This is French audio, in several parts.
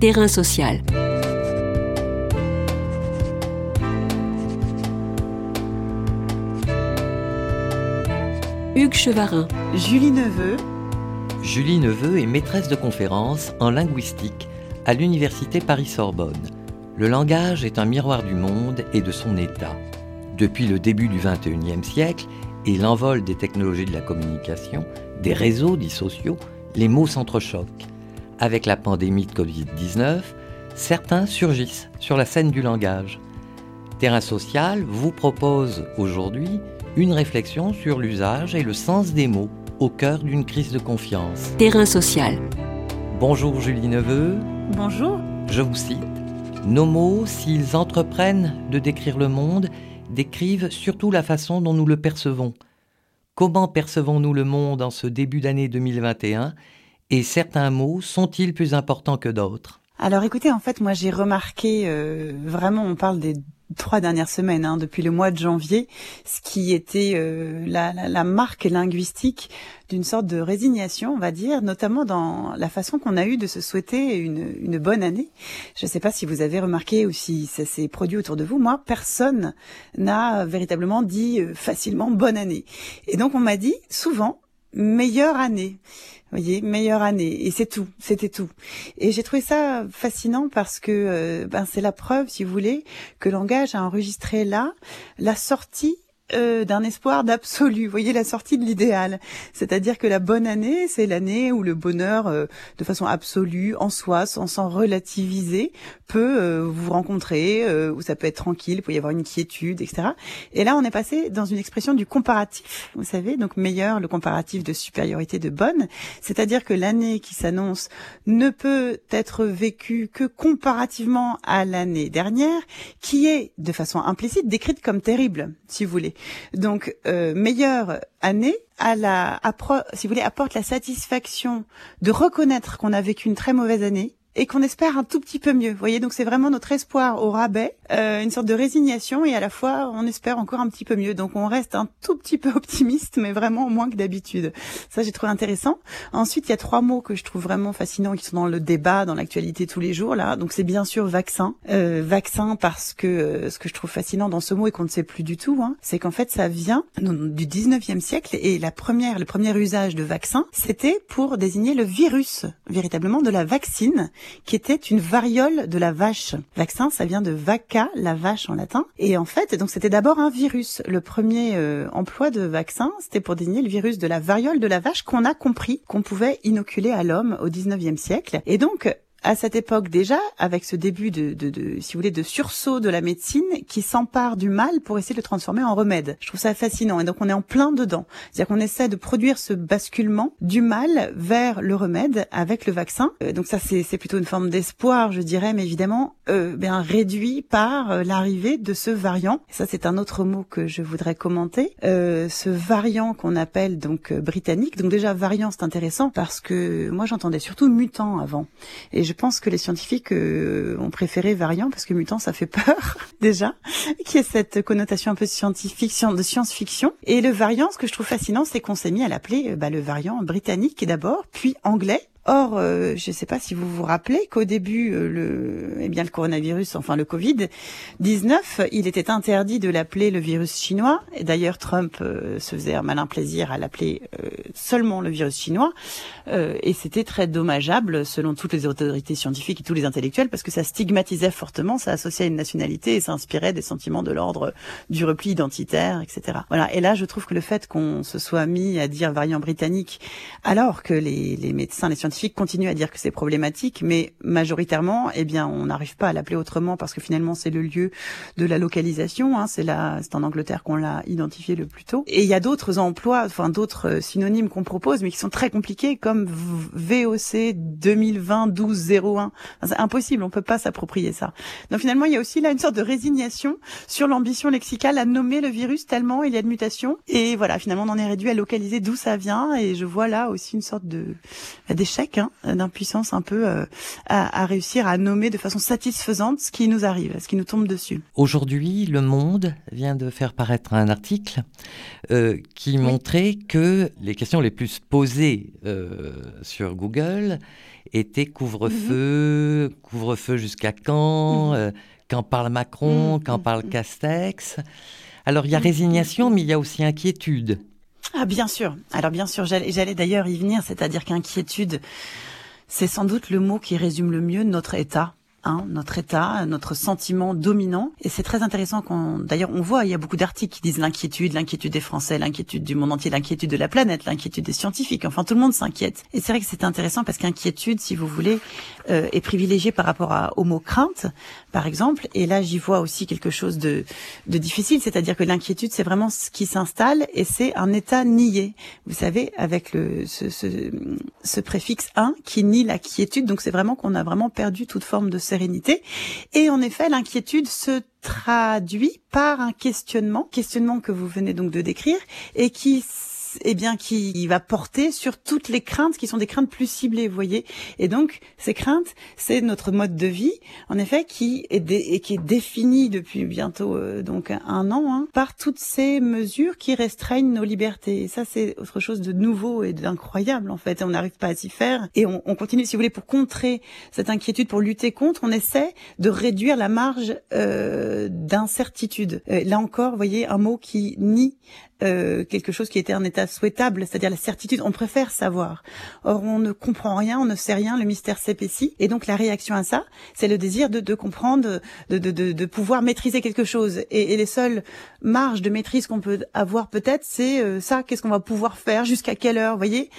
Terrain social. Hugues Chevarin. Julie Neveu. Julie Neveu est maîtresse de conférences en linguistique à l'Université Paris-Sorbonne. Le langage est un miroir du monde et de son état. Depuis le début du XXIe siècle et l'envol des technologies de la communication, des réseaux dits sociaux, les mots s'entrechoquent. Avec la pandémie de Covid-19, certains surgissent sur la scène du langage. Terrain Social vous propose aujourd'hui une réflexion sur l'usage et le sens des mots au cœur d'une crise de confiance. Terrain social. Bonjour Julie Neveu. Bonjour. Je vous cite. Nos mots, s'ils entreprennent de décrire le monde, décrivent surtout la façon dont nous le percevons. Comment percevons-nous le monde en ce début d'année 2021 et certains mots sont-ils plus importants que d'autres? Alors écoutez, en fait, moi j'ai remarqué, euh, vraiment, on parle des trois dernières semaines, hein, depuis le mois de janvier, ce qui était euh, la, la, la, marque linguistique d'une sorte de résignation, on va dire, notamment dans la façon qu'on a eu de se souhaiter une, une bonne année. Je ne sais pas si vous avez remarqué ou si ça s'est produit autour de vous. Moi, personne n'a véritablement dit euh, facilement bonne année. Et donc on m'a dit souvent meilleure année. Vous voyez, meilleure année. Et c'est tout, c'était tout. Et j'ai trouvé ça fascinant parce que euh, ben, c'est la preuve, si vous voulez, que langage a enregistré là la sortie euh, d'un espoir d'absolu. Voyez la sortie de l'idéal, c'est-à-dire que la bonne année, c'est l'année où le bonheur, euh, de façon absolue, en soi, sans s'en relativiser, peut euh, vous rencontrer, où ça peut être tranquille, il peut y avoir une quiétude, etc. Et là, on est passé dans une expression du comparatif, vous savez, donc meilleur, le comparatif de supériorité de bonne, c'est-à-dire que l'année qui s'annonce ne peut être vécue que comparativement à l'année dernière, qui est de façon implicite décrite comme terrible, si vous voulez. Donc, euh, meilleure année à la, si vous voulez, apporte la satisfaction de reconnaître qu'on a vécu une très mauvaise année et qu'on espère un tout petit peu mieux. Vous voyez, donc c'est vraiment notre espoir au rabais, euh, une sorte de résignation et à la fois on espère encore un petit peu mieux. Donc on reste un tout petit peu optimiste, mais vraiment moins que d'habitude. Ça j'ai trouvé intéressant. Ensuite il y a trois mots que je trouve vraiment fascinants qui sont dans le débat, dans l'actualité tous les jours là. Donc c'est bien sûr vaccin, euh, vaccin parce que euh, ce que je trouve fascinant dans ce mot et qu'on ne sait plus du tout, hein, c'est qu'en fait ça vient du 19e siècle et la première, le premier usage de vaccin, c'était pour désigner le virus véritablement de la vaccine qui était une variole de la vache. Vaccin, ça vient de vaca, la vache en latin. Et en fait, donc c'était d'abord un virus. Le premier euh, emploi de vaccin, c'était pour désigner le virus de la variole de la vache qu'on a compris qu'on pouvait inoculer à l'homme au 19e siècle. Et donc, à cette époque déjà, avec ce début de, de, de, si vous voulez, de sursaut de la médecine qui s'empare du mal pour essayer de le transformer en remède. Je trouve ça fascinant. Et donc on est en plein dedans. C'est-à-dire qu'on essaie de produire ce basculement du mal vers le remède avec le vaccin. Euh, donc ça, c'est plutôt une forme d'espoir, je dirais, mais évidemment euh, bien réduit par euh, l'arrivée de ce variant. Et ça, c'est un autre mot que je voudrais commenter. Euh, ce variant qu'on appelle donc britannique. Donc déjà variant, c'est intéressant parce que moi j'entendais surtout mutant avant. Je pense que les scientifiques euh, ont préféré variant parce que mutant ça fait peur déjà, qui est cette connotation un peu de science-fiction. Et le variant, ce que je trouve fascinant, c'est qu'on s'est mis à l'appeler bah, le variant britannique d'abord, puis anglais, Or, euh, je ne sais pas si vous vous rappelez qu'au début, euh, le, eh bien, le coronavirus, enfin le Covid 19, il était interdit de l'appeler le virus chinois. Et d'ailleurs, Trump euh, se faisait un malin plaisir à l'appeler euh, seulement le virus chinois. Euh, et c'était très dommageable, selon toutes les autorités scientifiques et tous les intellectuels, parce que ça stigmatisait fortement, ça associait une nationalité et ça inspirait des sentiments de l'ordre du repli identitaire, etc. Voilà. Et là, je trouve que le fait qu'on se soit mis à dire variant britannique, alors que les, les médecins, les scientifiques continue à dire que c'est problématique, mais majoritairement, eh bien, on n'arrive pas à l'appeler autrement parce que finalement, c'est le lieu de la localisation. Hein, c'est là, c'est en Angleterre qu'on l'a identifié le plus tôt. Et il y a d'autres emplois, enfin d'autres euh, synonymes qu'on propose, mais qui sont très compliqués, comme VOC 2020 1201. c'est impossible, on peut pas s'approprier ça. Donc finalement, il y a aussi là une sorte de résignation sur l'ambition lexicale à nommer le virus tellement il y a de mutations. Et voilà, finalement, on en est réduit à localiser d'où ça vient. Et je vois là aussi une sorte de d'échec Hein, d'impuissance un peu euh, à, à, réussir à nommer de façon satisfaisante ce qui nous arrive, ce qui nous tombe dessus. Aujourd'hui, Le Monde vient de faire paraître un article euh, qui oui. montrait que les questions les plus posées euh, sur Google était couvre-feu, couvre-feu jusqu'à quand, euh, quand parle Macron, quand parle Castex. Alors il y a résignation, mais il y a aussi inquiétude. Ah bien sûr. Alors bien sûr, j'allais d'ailleurs y venir, c'est-à-dire qu'inquiétude, c'est sans doute le mot qui résume le mieux notre état Hein, notre état, notre sentiment dominant. Et c'est très intéressant qu'on, d'ailleurs, on voit, il y a beaucoup d'articles qui disent l'inquiétude, l'inquiétude des Français, l'inquiétude du monde entier, l'inquiétude de la planète, l'inquiétude des scientifiques. Enfin, tout le monde s'inquiète. Et c'est vrai que c'est intéressant parce qu'inquiétude, si vous voulez, euh, est privilégiée par rapport à, au mot crainte, par exemple. Et là, j'y vois aussi quelque chose de, de difficile, c'est-à-dire que l'inquiétude, c'est vraiment ce qui s'installe et c'est un état nié. Vous savez, avec le ce, ce, ce préfixe 1 qui nie la quiétude. Donc c'est vraiment qu'on a vraiment perdu toute forme de sérénité. Et en effet, l'inquiétude se traduit par un questionnement, questionnement que vous venez donc de décrire, et qui eh bien, qui va porter sur toutes les craintes qui sont des craintes plus ciblées, vous voyez. Et donc, ces craintes, c'est notre mode de vie, en effet, qui est, et qui est défini depuis bientôt euh, donc un an hein, par toutes ces mesures qui restreignent nos libertés. Et ça, c'est autre chose de nouveau et d'incroyable, en fait. on n'arrive pas à s'y faire. Et on, on, continue, si vous voulez, pour contrer cette inquiétude, pour lutter contre, on essaie de réduire la marge euh, d'incertitude. Là encore, vous voyez, un mot qui nie euh, quelque chose qui était un état souhaitable, c'est-à-dire la certitude. On préfère savoir. Or, on ne comprend rien, on ne sait rien, le mystère s'épaissit. Et donc, la réaction à ça, c'est le désir de, de comprendre, de, de, de, pouvoir maîtriser quelque chose. Et, et, les seules marges de maîtrise qu'on peut avoir, peut-être, c'est euh, ça. Qu'est-ce qu'on va pouvoir faire Jusqu'à quelle heure Vous voyez,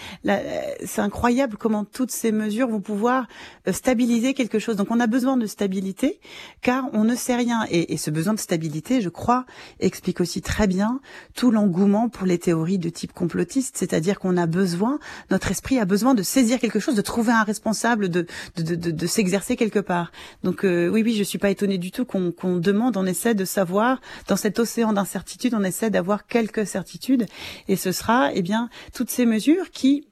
c'est incroyable comment toutes ces mesures vont pouvoir euh, stabiliser quelque chose. Donc, on a besoin de stabilité, car on ne sait rien. Et, et ce besoin de stabilité, je crois, explique aussi très bien tout l'engouement pour les théories de type complotiste, c'est-à-dire qu'on a besoin, notre esprit a besoin de saisir quelque chose, de trouver un responsable, de, de, de, s'exercer quelque part. Donc euh, oui, oui, je suis pas étonnée du tout qu'on qu'on demande, on essaie de savoir, dans cet océan d'incertitude, on essaie d'avoir quelques certitudes, et ce sera, eh bien, toutes ces mesures qui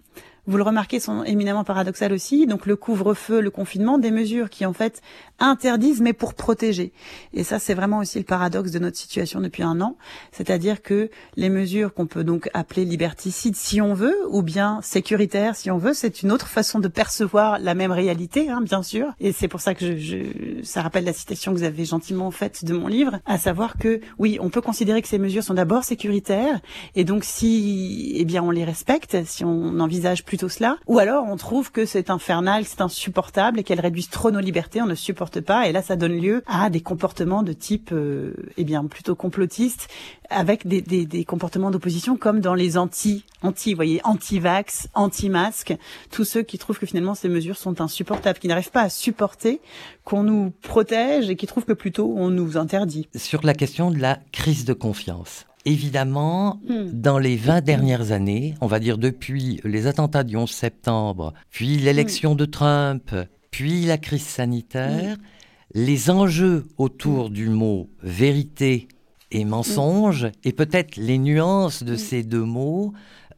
vous le remarquez, sont éminemment paradoxales aussi. Donc le couvre-feu, le confinement, des mesures qui en fait interdisent mais pour protéger. Et ça, c'est vraiment aussi le paradoxe de notre situation depuis un an. C'est-à-dire que les mesures qu'on peut donc appeler liberticides si on veut, ou bien sécuritaires si on veut, c'est une autre façon de percevoir la même réalité, hein, bien sûr. Et c'est pour ça que je, je, ça rappelle la citation que vous avez gentiment faite de mon livre, à savoir que oui, on peut considérer que ces mesures sont d'abord sécuritaires, et donc si, eh bien, on les respecte, si on envisage plutôt cela, ou alors on trouve que c'est infernal, c'est insupportable et qu'elles réduisent trop nos libertés, on ne supporte pas. Et là, ça donne lieu à des comportements de type, euh, eh bien, plutôt complotiste, avec des, comportements d'opposition comme dans les anti, anti, voyez, anti-vax, anti-masque, tous ceux qui trouvent que finalement ces mesures sont insupportables, qui n'arrivent pas à supporter qu'on nous protège et qui trouvent que plutôt on nous interdit. Sur la question de la crise de confiance. Évidemment, hmm. dans les 20 dernières années, on va dire depuis les attentats du 11 septembre, puis l'élection hmm. de Trump, puis la crise sanitaire, les enjeux autour du mot vérité et mensonge, et peut-être les nuances de ces deux mots,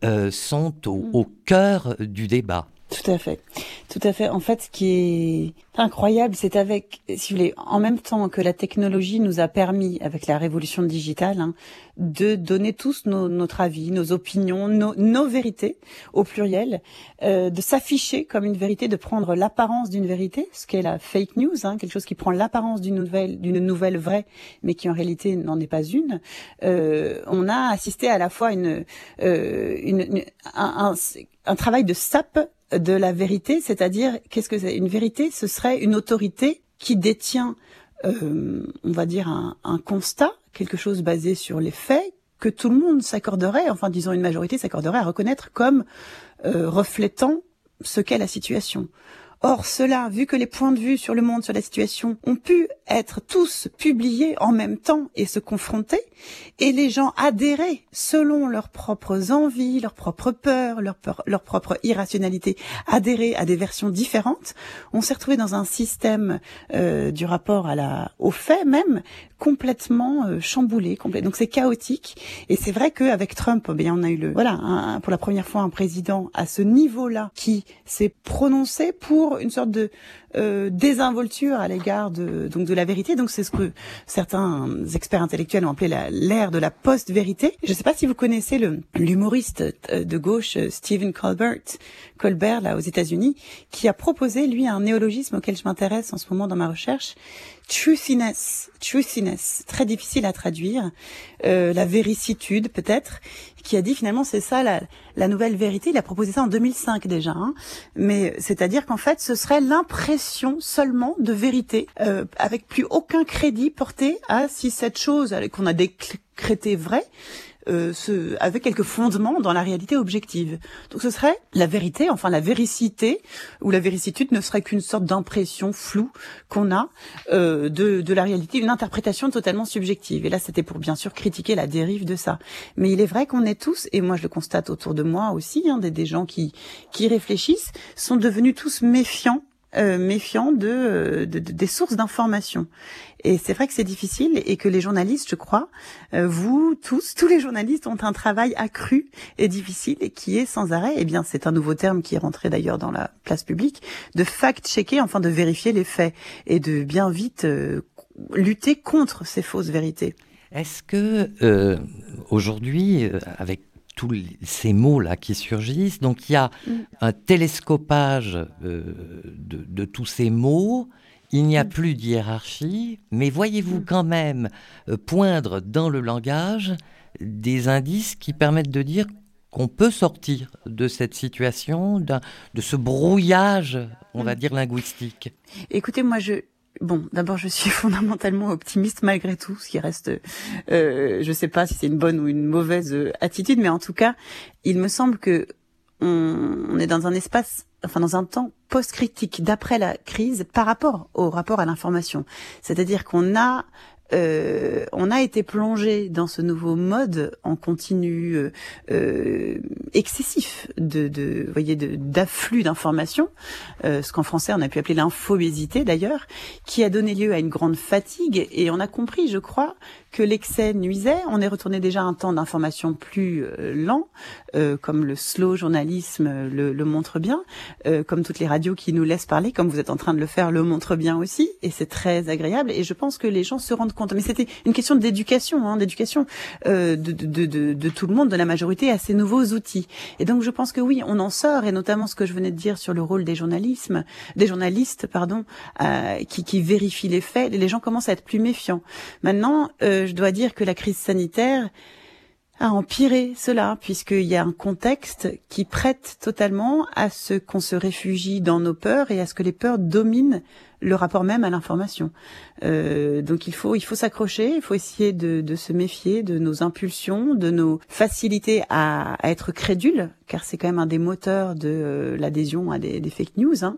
euh, sont au cœur du débat. Tout à fait. Tout à fait. En fait, ce qui est incroyable, c'est avec, si vous voulez, en même temps que la technologie nous a permis, avec la révolution digitale, hein, de donner tous notre avis, nos opinions, nos, vérités, au pluriel, euh, de s'afficher comme une vérité, de prendre l'apparence d'une vérité, ce qu'est la fake news, hein, quelque chose qui prend l'apparence d'une nouvelle, d'une nouvelle vraie, mais qui en réalité n'en est pas une. Euh, on a assisté à la fois une, euh, une, un, un, un travail de sape de la vérité, c'est-à-dire qu'est-ce que c'est? Une vérité, ce serait une autorité qui détient, euh, on va dire, un, un, constat, quelque chose basé sur les faits, que tout le monde s'accorderait, enfin disons une majorité s'accorderait à reconnaître comme euh, reflétant ce qu'est la situation. Or, cela, vu que les points de vue sur le monde, sur la situation, ont pu être tous publiés en même temps et se confronter, et les gens adhérer selon leurs propres envies, leurs propres peurs, leur, leur propre irrationalité, adhérer à des versions différentes, on s'est retrouvé dans un système euh, du rapport à la, au fait même complètement euh, chamboulé, complet. Donc c'est chaotique, et c'est vrai qu'avec Trump, eh bien on a eu le voilà pour la première fois un président à ce niveau-là qui s'est prononcé pour une sorte de euh, désinvolture à l'égard de donc de la vérité. Donc c'est ce que certains experts intellectuels ont appelé l'ère de la post-vérité. Je ne sais pas si vous connaissez le l'humoriste euh, de gauche euh, Stephen Colbert, Colbert là aux États-Unis, qui a proposé lui un néologisme auquel je m'intéresse en ce moment dans ma recherche, truthiness, truthiness, très difficile à traduire, euh, la véricitude peut-être, qui a dit finalement c'est ça la, la, nouvelle vérité. Il a proposé ça en 2005 déjà, hein. mais c'est-à-dire qu'en fait ce serait l'impression seulement de vérité, euh, avec plus aucun crédit porté à si cette chose qu'on a décrétée vraie euh, avec dans la réalité objective. Donc ce serait la vérité, enfin la véricité, ou la véricitude ne serait qu'une sorte d'impression floue qu'on a euh, de, de la réalité, une interprétation totalement subjective. Et là, c'était pour bien sûr critiquer la dérive de ça. Mais il est vrai qu'on est tous, et moi je le constate autour de moi aussi, hein, des, des gens qui, qui réfléchissent, sont devenus tous méfiants euh, méfiants de, de, des sources d'information. Et c'est vrai que c'est difficile et que les journalistes, je crois, euh, vous tous, tous les journalistes ont un travail accru et difficile et qui est sans arrêt, eh bien c'est un nouveau terme qui est rentré d'ailleurs dans la place publique, de fact-checker, enfin de vérifier les faits et de bien vite euh, lutter contre ces fausses vérités. Est-ce que euh, aujourd'hui, avec tous ces mots-là qui surgissent. Donc il y a mm. un télescopage euh, de, tous ces mots. Il n'y a mm. plus d'hiérarchie, mais voyez-vous mm. quand même euh, poindre dans le langage des indices qui permettent de dire qu'on peut sortir de cette situation, de ce brouillage, on va dire, linguistique Écoutez, moi, je, Bon, d'abord, je suis fondamentalement optimiste malgré tout, ce qui reste, euh, je sais pas si c'est une bonne ou une mauvaise euh, attitude, mais en tout cas, il me semble que on, est dans un espace, enfin dans un temps post-critique d'après la crise par rapport au rapport à l'information. C'est-à-dire qu'on a euh, on a été plongé dans ce nouveau mode en continu euh, euh excessif de, de voyez, d'afflux d'informations, euh, ce qu'en français on a pu appeler l'infobésité d'ailleurs, qui a donné lieu à une grande fatigue. Et on a compris, je crois, que l'excès nuisait. On est retourné déjà à un temps d'information plus euh, lent, euh, comme le slow journalisme le, le montre bien, euh, comme toutes les radios qui nous laissent parler, comme vous êtes en train de le faire, le montre bien aussi, et c'est très agréable. Et je pense que les gens se rendent compte. Mais c'était une question d'éducation, hein, d'éducation de, de, de, de, tout le monde, de la majorité, à ces nouveaux outils. Et donc je pense que oui, on en sort, et notamment ce que je venais de dire sur le rôle des journalismes, des journalistes, pardon, qui, qui vérifient les faits. Les gens commencent à être plus méfiants. Maintenant. Euh, je dois dire que la crise sanitaire a empiré cela, puisqu'il y a un contexte qui prête totalement à ce qu'on se réfugie dans nos peurs et à ce que les peurs dominent le rapport même à l'information. Euh, donc il faut il faut s'accrocher, il faut essayer de, de, se méfier de nos impulsions, de nos facilités à, à être crédules, car c'est quand même un des moteurs de euh, l'adhésion à des, fake news. Hein.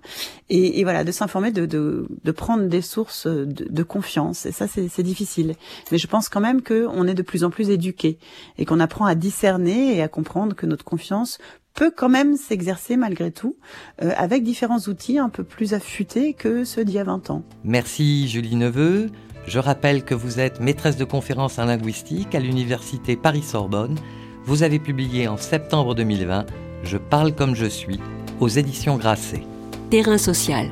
Et, et, voilà, de s'informer, de, de, de, prendre des sources de, de confiance. Et ça, c'est difficile. Mais je pense quand même qu'on est de plus en plus éduqué et qu'on apprend à discerner et à comprendre que notre confiance peut quand même s'exercer malgré tout euh, avec différents outils un peu plus affûtés que ceux d'il y a 20 ans. Merci Julie Neveu. Je rappelle que vous êtes maîtresse de conférences en linguistique à l'université Paris-Sorbonne. Vous avez publié en septembre 2020 Je parle comme je suis aux éditions Grasset. Terrain social.